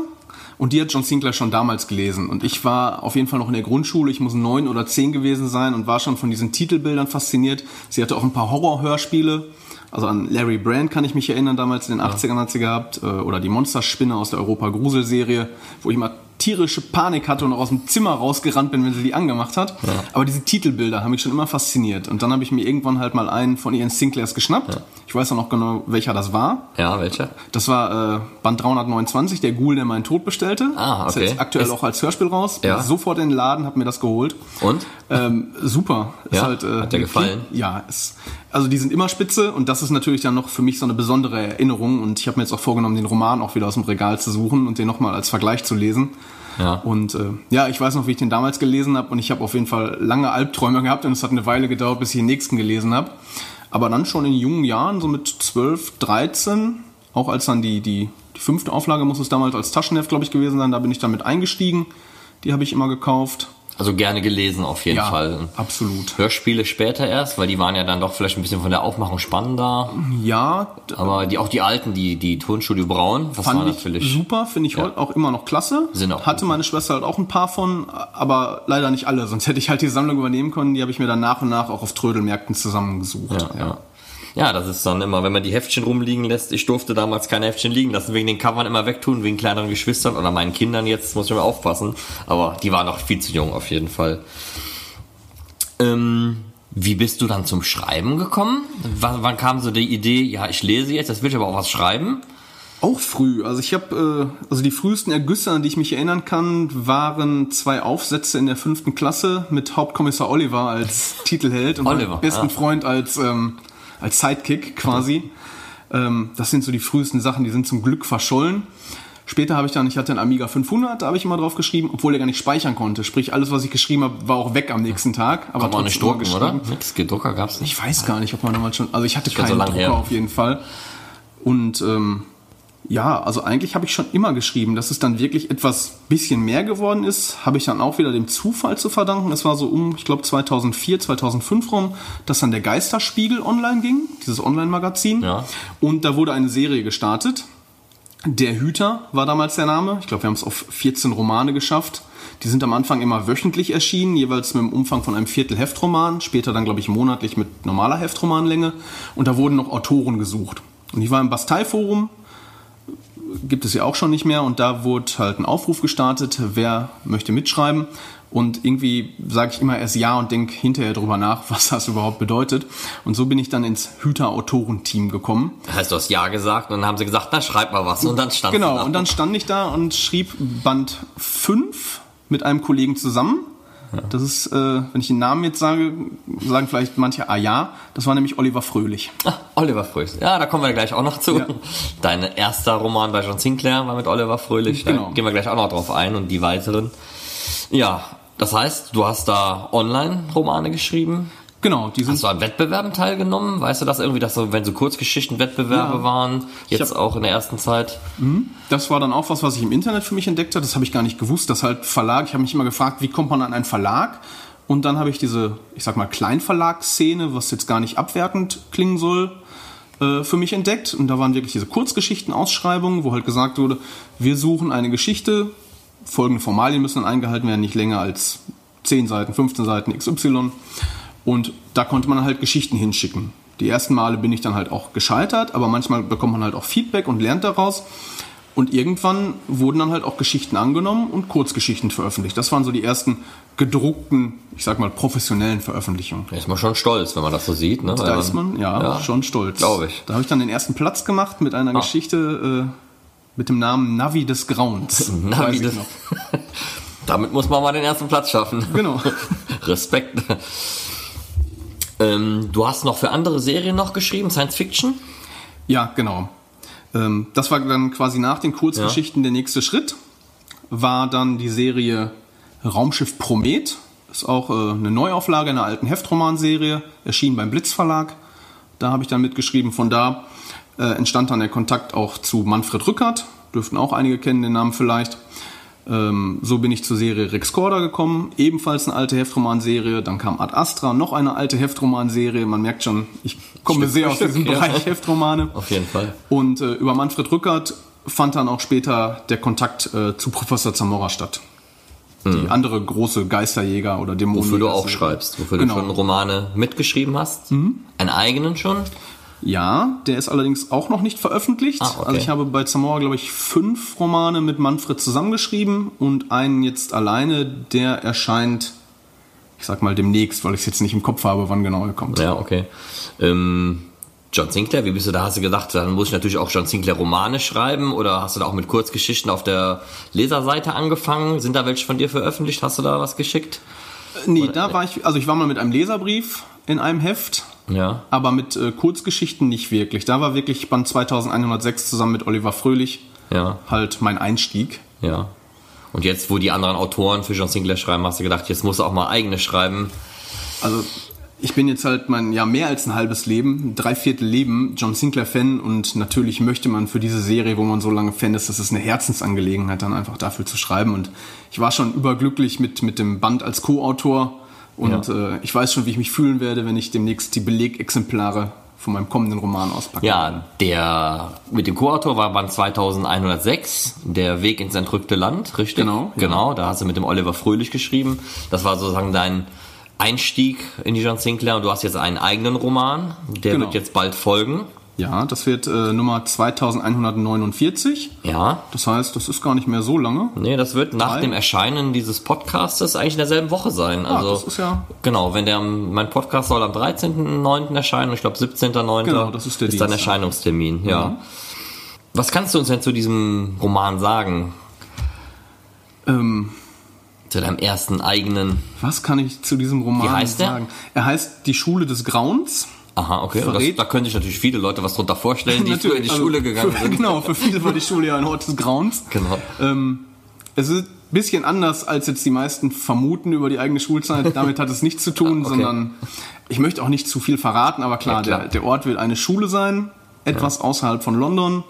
und die hat John Sinclair schon damals gelesen. Und ich war auf jeden Fall noch in der Grundschule, ich muss neun oder zehn gewesen sein und war schon von diesen Titelbildern fasziniert. Sie hatte auch ein paar Horrorhörspiele. Also an Larry Brand kann ich mich erinnern, damals in den 80ern hat sie gehabt. äh, Oder die Monsterspinne aus der Europa-Grusel-Serie, wo ich mal tierische Panik hatte und auch aus dem Zimmer rausgerannt bin, wenn sie die angemacht hat. Aber diese Titelbilder haben mich schon immer fasziniert. Und dann habe ich mir irgendwann halt mal einen von ihren Sinclairs geschnappt. Ich weiß auch noch genau, welcher das war. Ja, welcher? Das war äh, Band 329, der Ghoul, der meinen Tod bestellte. Ah, Ist okay. jetzt aktuell Ist- auch als Hörspiel raus. Ja. Bin Sofort in den Laden, hab mir das geholt. Und? Ähm, super. Ist Ja? halt, äh, Hat dir eine gefallen? Ja, ist, also die sind immer spitze und das ist natürlich dann noch für mich so eine besondere Erinnerung und ich habe mir jetzt auch vorgenommen, den Roman auch wieder aus dem Regal zu suchen und den nochmal als Vergleich zu lesen. Ja. Und äh, ja, ich weiß noch, wie ich den damals gelesen habe und ich habe auf jeden Fall lange Albträume gehabt und es hat eine Weile gedauert, bis ich den nächsten gelesen habe. Aber dann schon in jungen Jahren, so mit 12, 13, auch als dann die, die, die fünfte Auflage muss es damals als Taschenheft, glaube ich, gewesen sein, da bin ich dann mit eingestiegen. Die habe ich immer gekauft. Also gerne gelesen auf jeden ja, Fall. absolut. Hörspiele später erst, weil die waren ja dann doch vielleicht ein bisschen von der Aufmachung spannender. Ja, Aber die, auch die alten, die, die Tonstudio Braun, das war fand ich natürlich. super, finde ich heute auch immer noch klasse. Sind auch Hatte gut. meine Schwester halt auch ein paar von, aber leider nicht alle, sonst hätte ich halt die Sammlung übernehmen können. Die habe ich mir dann nach und nach auch auf Trödelmärkten zusammengesucht. Ja, ja. Ja, das ist dann immer, wenn man die Heftchen rumliegen lässt. Ich durfte damals keine Heftchen liegen lassen, wegen den Covern immer wegtun, wegen kleineren Geschwistern oder meinen Kindern jetzt, muss ich mal aufpassen. Aber die waren noch viel zu jung auf jeden Fall. Ähm, wie bist du dann zum Schreiben gekommen? Wann, wann kam so die Idee, ja, ich lese jetzt, jetzt will ich aber auch was schreiben? Auch früh. Also ich habe, äh, also die frühesten Ergüsse, an die ich mich erinnern kann, waren zwei Aufsätze in der fünften Klasse mit Hauptkommissar Oliver als Titelheld und Oliver, meinem besten ja. Freund als ähm, als Sidekick quasi. Ähm, das sind so die frühesten Sachen, die sind zum Glück verschollen. Später habe ich dann, ich hatte einen Amiga 500, da habe ich immer drauf geschrieben, obwohl der gar nicht speichern konnte. Sprich, alles, was ich geschrieben habe, war auch weg am nächsten Tag. Aber Kann man nicht drucken, oder? Nix, Drucker gab's nicht. Ich weiß gar nicht, ob man damals schon. Also ich hatte so keinen lange Drucker her. auf jeden Fall. Und ähm, ja, also eigentlich habe ich schon immer geschrieben. Dass es dann wirklich etwas bisschen mehr geworden ist, habe ich dann auch wieder dem Zufall zu verdanken. Es war so um, ich glaube 2004, 2005 rum, dass dann der Geisterspiegel online ging, dieses Online-Magazin. Ja. Und da wurde eine Serie gestartet. Der Hüter war damals der Name. Ich glaube, wir haben es auf 14 Romane geschafft. Die sind am Anfang immer wöchentlich erschienen, jeweils mit dem Umfang von einem Viertel Heftroman, später dann, glaube ich, monatlich mit normaler Heftromanlänge. Und da wurden noch Autoren gesucht. Und ich war im Bastei-Forum, gibt es ja auch schon nicht mehr, und da wurde halt ein Aufruf gestartet, wer möchte mitschreiben. Und irgendwie sage ich immer erst ja und denke hinterher drüber nach, was das überhaupt bedeutet. Und so bin ich dann ins Hüter-Autorenteam gekommen. Das heißt, du hast ja gesagt und dann haben sie gesagt, na schreib mal was. Und dann stand Genau, und dann stand ich da und schrieb Band 5 mit einem Kollegen zusammen. Das ist, äh, wenn ich den Namen jetzt sage, sagen vielleicht manche, ah ja, das war nämlich Oliver Fröhlich. Ah, Oliver Fröhlich. Ja, da kommen wir gleich auch noch zu. Ja. Dein erster Roman bei John Sinclair war mit Oliver Fröhlich. Da Genau. gehen wir gleich auch noch drauf ein und die weiteren. Ja, das heißt, du hast da Online-Romane geschrieben. Genau, die sind Hast du an Wettbewerben teilgenommen? Weißt du das irgendwie, dass so, wenn so Kurzgeschichtenwettbewerbe Ja. waren, jetzt hab- auch in der ersten Zeit? Das war dann auch was, was ich im Internet für mich entdeckt habe. Das habe ich gar nicht gewusst, dass halt Verlag, ich habe mich immer gefragt, wie kommt man an einen Verlag? Und dann habe ich diese, ich sag mal, Kleinverlagsszene, was jetzt gar nicht abwertend klingen soll, äh, für mich entdeckt. Und da waren wirklich diese Kurzgeschichten-Ausschreibungen, wo halt gesagt wurde, wir suchen eine Geschichte, folgende Formalien müssen dann eingehalten werden, nicht länger als 10 Seiten, 15 Seiten XY. Und da konnte man halt Geschichten hinschicken. Die ersten Male bin ich dann halt auch gescheitert, aber manchmal bekommt man halt auch Feedback und lernt daraus. Und irgendwann wurden dann halt auch Geschichten angenommen und Kurzgeschichten veröffentlicht. Das waren so die ersten gedruckten, ich sag mal, professionellen Veröffentlichungen. Da ist man schon stolz, wenn man das so sieht. Ne? Da ist man, ja, schon stolz. Glaube ich. Da habe ich dann den ersten Platz gemacht mit einer Ah. Geschichte äh, mit dem Namen Navi des Grauens. Na, Weiß wie ich das, noch. damit muss man mal den ersten Platz schaffen. Genau. Respekt. Ähm, du hast noch für andere Serien noch geschrieben, Science Fiction? Ja, genau. Ähm, das war dann quasi nach den Kurzgeschichten der nächste Schritt. War dann die Serie Raumschiff Promet. Ist auch äh, eine Neuauflage einer alten Heftromanserie, erschien beim Blitz Verlag. Da habe ich dann mitgeschrieben. Von da äh, entstand dann der Kontakt auch zu Manfred Rückert. Dürften auch einige kennen den Namen vielleicht. Ähm, so bin ich zur Serie Rex Corder gekommen, ebenfalls eine alte Heftromanserie. Dann kam Ad Astra, noch eine alte Heftromanserie. Man merkt schon, ich komme Stück sehr aus diesem ja. Bereich Heftromane. Auf jeden Fall. Und äh, über Manfred Rückert fand dann auch später der Kontakt äh, zu Professor Zamora statt. Die andere große Geisterjäger oder Dämonen. Mhm. Wofür du auch schreibst, wofür Genau. du schon Romane mitgeschrieben hast. Einen eigenen schon? Ja, der ist allerdings auch noch nicht veröffentlicht. Ah, okay. Also ich habe bei Zamora, glaube ich, fünf Romane mit Manfred zusammengeschrieben und einen jetzt alleine, der erscheint, ich sag mal demnächst, weil ich es jetzt nicht im Kopf habe, wann genau er kommt. Ja, okay. Ähm, John Sinclair, wie bist du da? Hast du gedacht, dann muss ich natürlich auch John Sinclair Romane schreiben oder hast du da auch mit Kurzgeschichten auf der Leserseite angefangen? Sind da welche von dir veröffentlicht? Hast du da was geschickt? Nee, da war ich, also ich war mal mit einem Leserbrief in einem Heft, Ja. aber mit äh, Kurzgeschichten nicht wirklich. Da war wirklich Band 2106 zusammen mit Oliver Fröhlich Ja, halt mein Einstieg. ja. Und jetzt, wo die anderen Autoren für John Sinclair schreiben, hast du gedacht, jetzt musst du auch mal eigene schreiben. Also ich bin jetzt halt mein ja mehr als ein halbes Leben, ein Dreiviertel Leben John Sinclair Fan und natürlich möchte man für diese Serie, wo man so lange Fan ist, das ist eine Herzensangelegenheit, dann einfach dafür zu schreiben. Und ich war schon überglücklich mit mit dem Band als Co-Autor und Ja. äh, ich weiß schon, wie ich mich fühlen werde, wenn ich demnächst die Belegexemplare von meinem kommenden Roman auspacke. Ja, der mit dem Co-Autor war Band 2106, Der Weg ins entrückte Land, richtig? Genau, ja. Genau, da hast du mit dem Oliver Fröhlich geschrieben. Das war sozusagen dein Einstieg in die John Sinclair und du hast jetzt einen eigenen Roman, der Genau. wird jetzt bald folgen. Ja, das wird äh, Nummer 2149. Ja, Das heißt, das ist gar nicht mehr so lange. nee, das wird nach Drei. dem Erscheinen dieses Podcastes eigentlich in derselben Woche sein. Also, Ah, das ist ja- Genau, wenn der, mein Podcast soll am 13.09. erscheinen und ich glaube 17.09. Genau, das ist der dann Dienstag. Erscheinungstermin, ja. Was kannst du uns denn zu diesem Roman sagen? Ähm, Zu deinem ersten eigenen. was kann ich zu diesem Roman Wie heißt der? sagen? Er heißt Die Schule des Grauens. Aha, okay. Das, da können sich natürlich viele Leute was drunter vorstellen, die früher in die also Schule gegangen für, sind. Genau, für viele war die Schule ja ein Ort des Grauens. Genau. Ähm, es ist ein bisschen anders, als jetzt die meisten vermuten über die eigene Schulzeit. Damit hat es nichts zu tun, Okay. sondern ich möchte auch nicht zu viel verraten, aber klar, Ja, klar. Der, der Ort wird eine Schule sein, etwas außerhalb von London.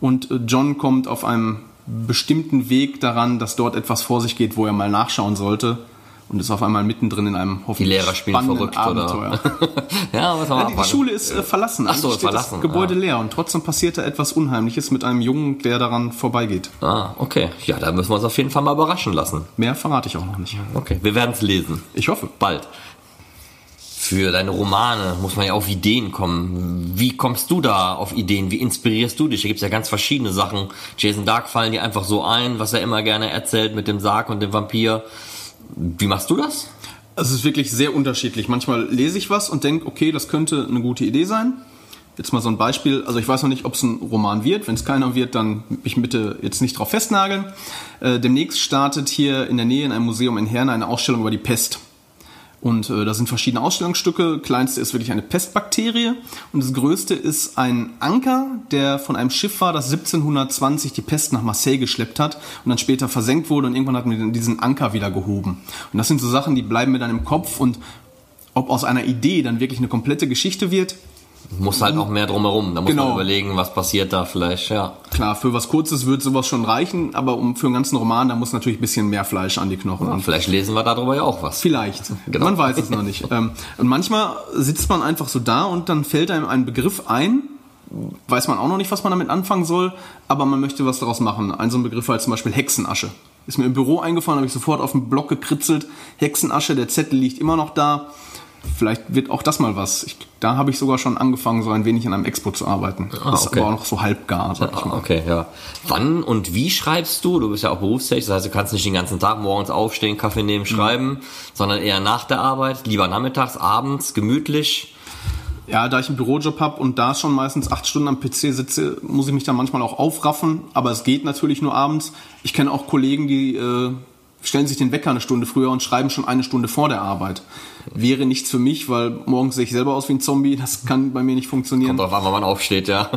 Und äh, John kommt auf einem bestimmten Weg daran, dass dort etwas vor sich geht, wo er mal nachschauen sollte. Und ist auf einmal mittendrin in einem Die hoffentlich Lehrer spielen verrückt, Abenteuer. oder? ja, was haben wir Ja, die, die. Schule ist äh, verlassen. Ach so, verlassen, Das Gebäude ah. leer und trotzdem passiert da etwas Unheimliches mit einem Jungen, der daran vorbeigeht. Ah, okay. Ja, da müssen wir uns auf jeden Fall mal überraschen lassen. Mehr verrate ich auch noch nicht. Okay, wir werden es lesen. Ich hoffe. Bald. Für deine Romane muss man ja auf Ideen kommen. Wie kommst du da auf Ideen? Wie inspirierst du dich? Da gibt's ja ganz verschiedene Sachen. Jason Dark fallen dir einfach so ein, was er immer gerne erzählt mit dem Sarg und dem Vampir. Wie machst du das? Es ist wirklich sehr unterschiedlich. Manchmal lese ich was und denke, okay, das könnte eine gute Idee sein. Jetzt mal so ein Beispiel, also ich weiß noch nicht, ob es ein Roman wird. Wenn es keiner wird, dann mich bitte jetzt nicht drauf festnageln. Äh, demnächst startet hier in der Nähe in einem Museum in Herne eine Ausstellung über die Pest. Und äh, da sind verschiedene Ausstellungsstücke. Kleinste ist wirklich eine Pestbakterie. Und das größte ist ein Anker, der von einem Schiff war, das 1720 die Pest nach Marseille geschleppt hat und dann später versenkt wurde und irgendwann hat man diesen Anker wieder gehoben. Und das sind so Sachen, die bleiben mir dann im Kopf und ob aus einer Idee dann wirklich eine komplette Geschichte wird, muss halt noch mehr drumherum. Da muss Genau. man überlegen, was passiert da vielleicht, ja. Klar, für was Kurzes wird sowas schon reichen, aber um für einen ganzen Roman, da muss natürlich ein bisschen mehr Fleisch an die Knochen. Und Und vielleicht lesen wir darüber ja auch was. vielleicht. Genau. Man weiß es noch nicht. Ähm, und manchmal sitzt man einfach so da und dann fällt einem ein Begriff ein, weiß man auch noch nicht, was man damit anfangen soll, aber man möchte was daraus machen. Ein so ein Begriff war jetzt zum Beispiel Hexenasche. Ist mir im Büro eingefallen, habe ich sofort auf den Block gekritzelt. Hexenasche, der Zettel liegt immer noch da. Vielleicht wird auch das mal was. Ich, da habe ich sogar schon angefangen, so ein wenig an einem Expo zu arbeiten. Ah, ist okay. aber auch noch so halbgar, sag ich Ah, mal. Okay, ja. Wann und wie schreibst du? Du bist ja auch berufstätig, das heißt, du kannst nicht den ganzen Tag morgens aufstehen, Kaffee nehmen, schreiben, sondern eher nach der Arbeit, lieber nachmittags, abends, gemütlich. Ja, da ich einen Bürojob habe und da schon meistens acht Stunden am PC sitze, muss ich mich dann manchmal auch aufraffen. Aber es geht natürlich nur abends. Ich kenne auch Kollegen, die äh, stellen sich den Wecker eine Stunde früher und schreiben schon eine Stunde vor der Arbeit. Wäre nichts für mich, weil morgens sehe ich selber aus wie ein Zombie. Das kann bei mir nicht funktionieren. Kommt drauf an, wann man aufsteht, ja.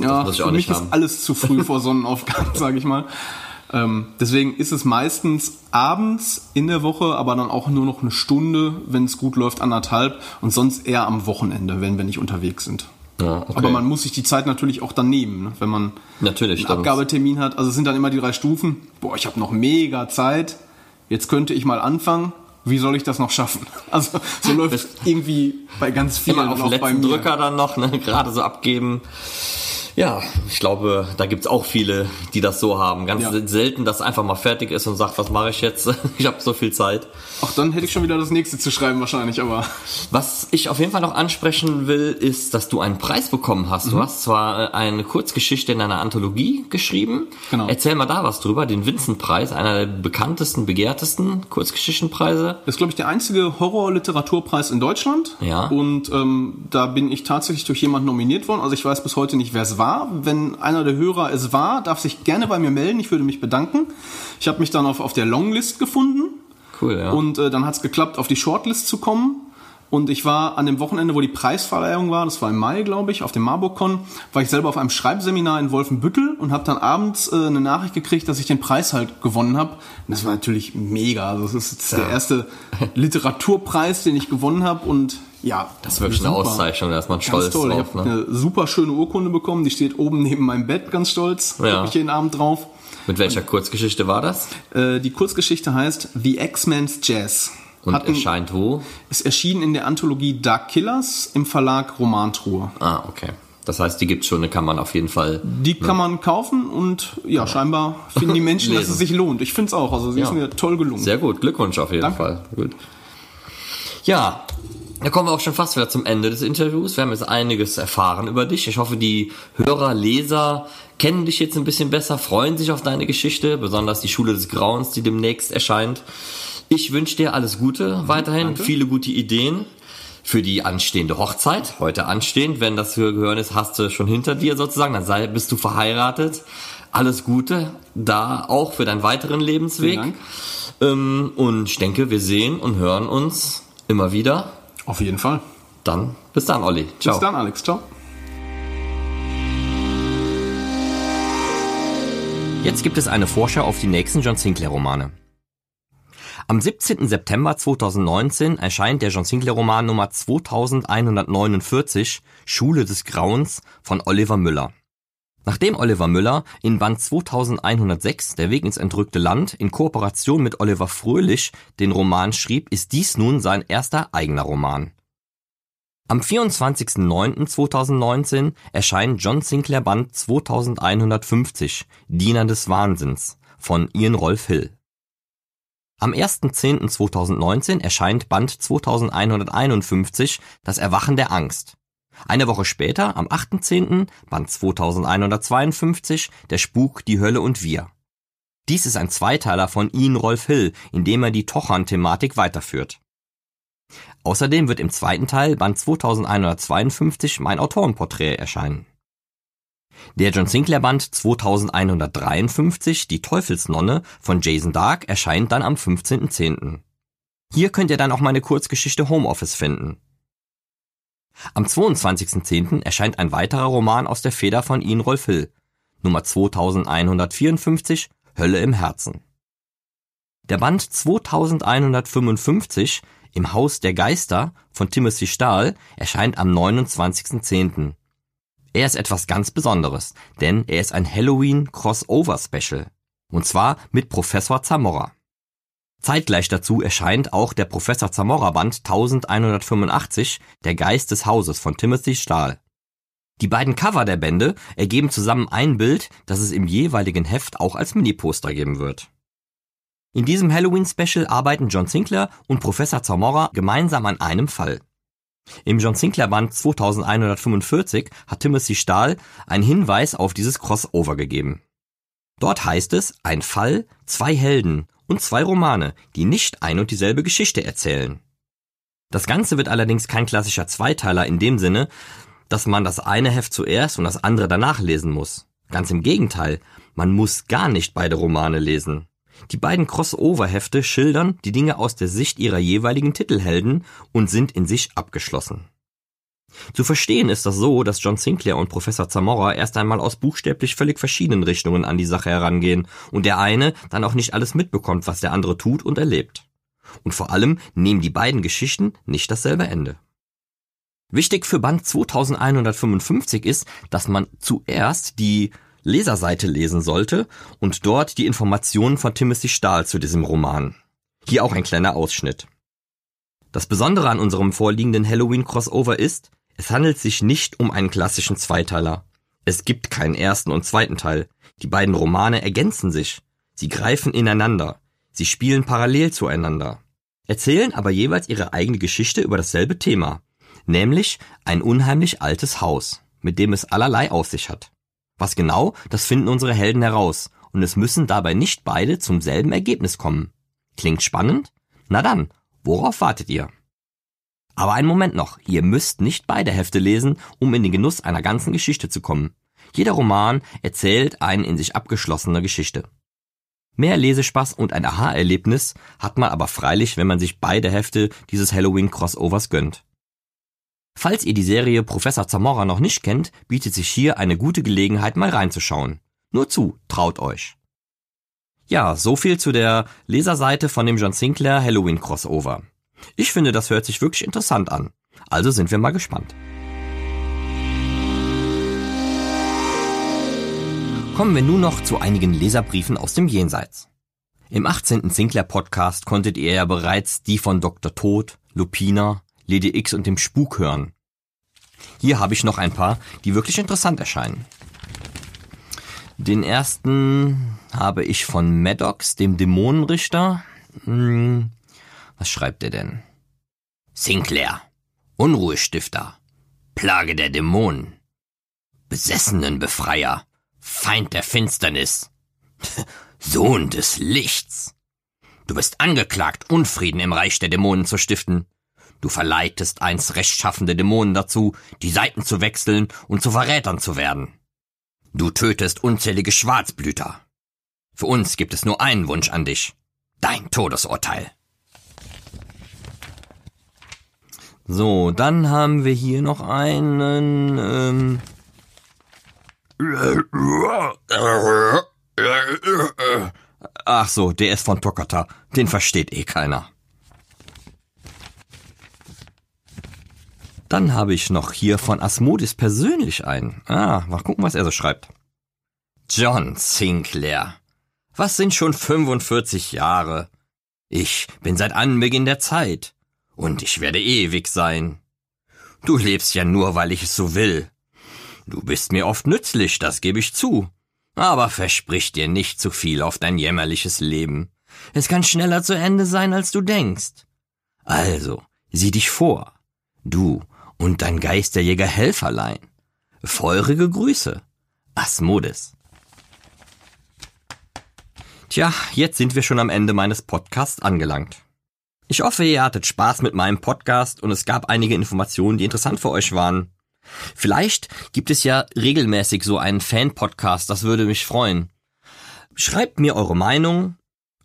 ja, für mich haben. ist alles zu früh vor Sonnenaufgang, sage ich mal. Ähm, deswegen ist es meistens abends in der Woche, aber dann auch nur noch eine Stunde, wenn es gut läuft, anderthalb und sonst eher am Wochenende, wenn wir nicht unterwegs sind. Ja, okay. Aber man muss sich die Zeit natürlich auch dann nehmen, ne? wenn man Natürlich, einen Abgabetermin hat. Also es sind dann immer die drei Stufen. Boah, ich habe noch mega Zeit. Jetzt könnte ich mal anfangen. Wie soll ich das noch schaffen? Also so läuft es irgendwie bei ganz vielen Immer auf bei letzten. Drücker dann noch, ne, gerade so abgeben. Ja, ich glaube, da gibt's auch viele, die das so haben. Ganz Ja. selten, dass einfach mal fertig ist und sagt, was mache ich jetzt? Ich habe so viel Zeit. Ach, dann hätte ich schon wieder das nächste zu schreiben wahrscheinlich, aber Was ich auf jeden Fall noch ansprechen will, ist, dass du einen Preis bekommen hast. Mhm. Du hast zwar äh, eine Kurzgeschichte in einer Anthologie geschrieben. Genau. Erzähl mal da was drüber. Den Vincent-Preis, einer der bekanntesten, begehrtesten Kurzgeschichtenpreise. Das ist, glaube ich, der einzige Horror-Literaturpreis in Deutschland. Ja. Und ähm, da bin ich tatsächlich durch jemanden nominiert worden. Also ich weiß bis heute nicht, wer es war. Wenn einer der Hörer es war, darf sich gerne bei mir melden. Ich würde mich bedanken. Ich habe mich dann auf, auf der Longlist gefunden. Cool, ja. Und äh, dann hat es geklappt, auf die Shortlist zu kommen. Und ich war an dem Wochenende, wo die Preisverleihung war, das war im Mai, glaube ich, auf dem MarburgCon, war ich selber auf einem Schreibseminar in Wolfenbüttel und habe dann abends äh, eine Nachricht gekriegt, dass ich den Preis halt gewonnen habe. Und das war natürlich mega. Also das ist jetzt der erste Literaturpreis, den ich gewonnen habe und ja, das ist wirklich eine super. Auszeichnung, da ist man Ganz stolz toll. drauf. Ich habe Ne? eine super schöne Urkunde bekommen, die steht oben neben meinem Bett, ganz stolz. Ja. Guck ich jeden Abend drauf. Mit welcher Kurzgeschichte war das? Äh, die Kurzgeschichte heißt The X-Men's Jazz. Und Hat ein- erscheint wo? ist erschienen in der Anthologie Dark Killers im Verlag Romantruhe. Ah, okay. Das heißt, die gibt's schon, die kann man auf jeden Fall. Die kann man kaufen und ja, scheinbar finden die Menschen, dass es sich lohnt. Ich finde es auch. Also sie Ja. ist mir toll gelungen. Sehr gut, Glückwunsch auf jeden Danke. Fall. Gut. Ja, da kommen wir auch schon fast wieder zum Ende des Interviews. Wir haben jetzt einiges erfahren über dich. Ich hoffe, die Hörer, Leser kennen dich jetzt ein bisschen besser, freuen sich auf deine Geschichte, besonders die Schule des Grauens, die demnächst erscheint. Ich wünsche dir alles Gute weiterhin, danke. viele gute Ideen für die anstehende Hochzeit. Heute anstehend, wenn das für gehören ist, hast du schon hinter dir sozusagen, dann sei, bist du verheiratet. Alles Gute da auch für deinen weiteren Lebensweg. Ähm, und ich denke, wir sehen und hören uns immer wieder. Auf jeden Fall. Dann bis dann, Olli. Ciao. Bis dann, Alex. Ciao. Jetzt gibt es eine Vorschau auf die nächsten John Sinclair Romane. Am 17. September 2019 erscheint der John Sinclair Roman Nummer 2149 Schule des Grauens von Oliver Müller. Nachdem Oliver Müller in Band 2106 Der Weg ins entrückte Land in Kooperation mit Oliver Fröhlich den Roman schrieb, ist dies nun sein erster eigener Roman. Am 24.09.2019 erscheint John Sinclair Band 2150 Diener des Wahnsinns von Ian Rolf Hill. Am 1.10.2019 erscheint Band 2151 Das Erwachen der Angst. Eine Woche später, am 8.10., Band 2152 Der Spuk, die Hölle und wir. Dies ist ein Zweiteiler von Ian Rolf Hill, in dem er die Tochan-Thematik weiterführt. Außerdem wird im zweiten Teil, Band 2152, mein Autorenporträt erscheinen. Der John Sinclair Band 2153, Die Teufelsnonne von Jason Dark, erscheint dann am 15.10. Hier könnt ihr dann auch meine Kurzgeschichte Homeoffice finden. Am 22.10. erscheint ein weiterer Roman aus der Feder von Ian Rolf Hill, Nummer 2154, Hölle im Herzen. Der Band 2155 im Haus der Geister von Timothy Stahl erscheint am 29.10. Er ist etwas ganz Besonderes, denn er ist ein Halloween Crossover Special. Und zwar mit Professor Zamora. Zeitgleich dazu erscheint auch der Professor Zamora Band 1185, Der Geist des Hauses von Timothy Stahl. Die beiden Cover der Bände ergeben zusammen ein Bild, das es im jeweiligen Heft auch als Mini-Poster geben wird. In diesem Halloween-Special arbeiten John Sinclair und Professor Zamora gemeinsam an einem Fall. Im John Sinclair Band 2145 hat Timothy Stahl einen Hinweis auf dieses Crossover gegeben. Dort heißt es, ein Fall, zwei Helden und zwei Romane, die nicht ein und dieselbe Geschichte erzählen. Das Ganze wird allerdings kein klassischer Zweiteiler in dem Sinne, dass man das eine Heft zuerst und das andere danach lesen muss. Ganz im Gegenteil, man muss gar nicht beide Romane lesen. Die beiden Crossover-Hefte schildern die Dinge aus der Sicht ihrer jeweiligen Titelhelden und sind in sich abgeschlossen. Zu verstehen ist das so, dass John Sinclair und Professor Zamora erst einmal aus buchstäblich völlig verschiedenen Richtungen an die Sache herangehen und der eine dann auch nicht alles mitbekommt, was der andere tut und erlebt. Und vor allem nehmen die beiden Geschichten nicht dasselbe Ende. Wichtig für Band 2155 ist, dass man zuerst die Leserseite lesen sollte und dort die Informationen von Timothy Stahl zu diesem Roman. Hier auch ein kleiner Ausschnitt. Das Besondere an unserem vorliegenden Halloween Crossover ist, es handelt sich nicht um einen klassischen Zweiteiler. Es gibt keinen ersten und zweiten Teil. Die beiden Romane ergänzen sich. Sie greifen ineinander. Sie spielen parallel zueinander. Erzählen aber jeweils ihre eigene Geschichte über dasselbe Thema. Nämlich ein unheimlich altes Haus, mit dem es allerlei auf sich hat. Was genau, das finden unsere Helden heraus, und es müssen dabei nicht beide zum selben Ergebnis kommen. Klingt spannend? Na dann, worauf wartet ihr? Aber einen Moment noch, ihr müsst nicht beide Hefte lesen, um in den Genuss einer ganzen Geschichte zu kommen. Jeder Roman erzählt eine in sich abgeschlossene Geschichte. Mehr Lesespaß und ein Aha-Erlebnis hat man aber freilich, wenn man sich beide Hefte dieses Halloween-Crossovers gönnt. Falls ihr die Serie Professor Zamora noch nicht kennt, bietet sich hier eine gute Gelegenheit mal reinzuschauen. Nur zu, traut euch. Ja, so viel zu der Leserseite von dem John Sinclair Halloween Crossover. Ich finde, das hört sich wirklich interessant an. Also sind wir mal gespannt. Kommen wir nun noch zu einigen Leserbriefen aus dem Jenseits. Im 18. Sinclair Podcast konntet ihr ja bereits die von Dr. Tod, Lupina, Lady X und dem Spuk hören. Hier habe ich noch ein paar, die wirklich interessant erscheinen. Den ersten habe ich von Maddox, dem Dämonenrichter. Hm, was schreibt er denn? Sinclair, Unruhestifter, Plage der Dämonen, Besessenenbefreier, Feind der Finsternis, Sohn des Lichts. Du bist angeklagt, Unfrieden im Reich der Dämonen zu stiften. Du verleitest einst rechtschaffende Dämonen dazu, die Seiten zu wechseln und zu Verrätern zu werden. Du tötest unzählige Schwarzblüter. Für uns gibt es nur einen Wunsch an dich. Dein Todesurteil. So, dann haben wir hier noch einen. Ähm Ach so, der ist von Tokata. Den versteht eh keiner. Dann habe ich noch hier von Asmodis persönlich einen. Ah, mal gucken, was er so schreibt. John Sinclair. Was sind schon 45 Jahre? Ich bin seit Anbeginn der Zeit. Und ich werde ewig sein. Du lebst ja nur, weil ich es so will. Du bist mir oft nützlich, das gebe ich zu. Aber versprich dir nicht zu viel auf dein jämmerliches Leben. Es kann schneller zu Ende sein, als du denkst. Also, sieh dich vor. Du und dein Geisterjäger Helferlein. Feurige Grüße. Asmodes. Tja, jetzt sind wir schon am Ende meines Podcasts angelangt. Ich hoffe, ihr hattet Spaß mit meinem Podcast und es gab einige Informationen, die interessant für euch waren. Vielleicht gibt es ja regelmäßig so einen Fan-Podcast, das würde mich freuen. Schreibt mir eure Meinung,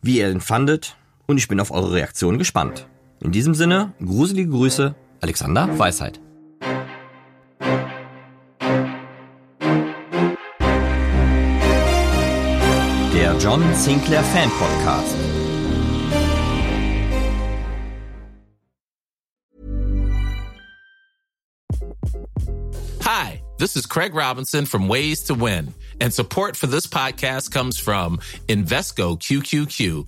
wie ihr ihn fandet und ich bin auf eure Reaktion gespannt. In diesem Sinne, gruselige Grüße, Alexander Weisheit. Der John Sinclair Fan Podcast. Hi, this is Craig Robinson from Ways to Win, and support for this podcast comes from Invesco QQQ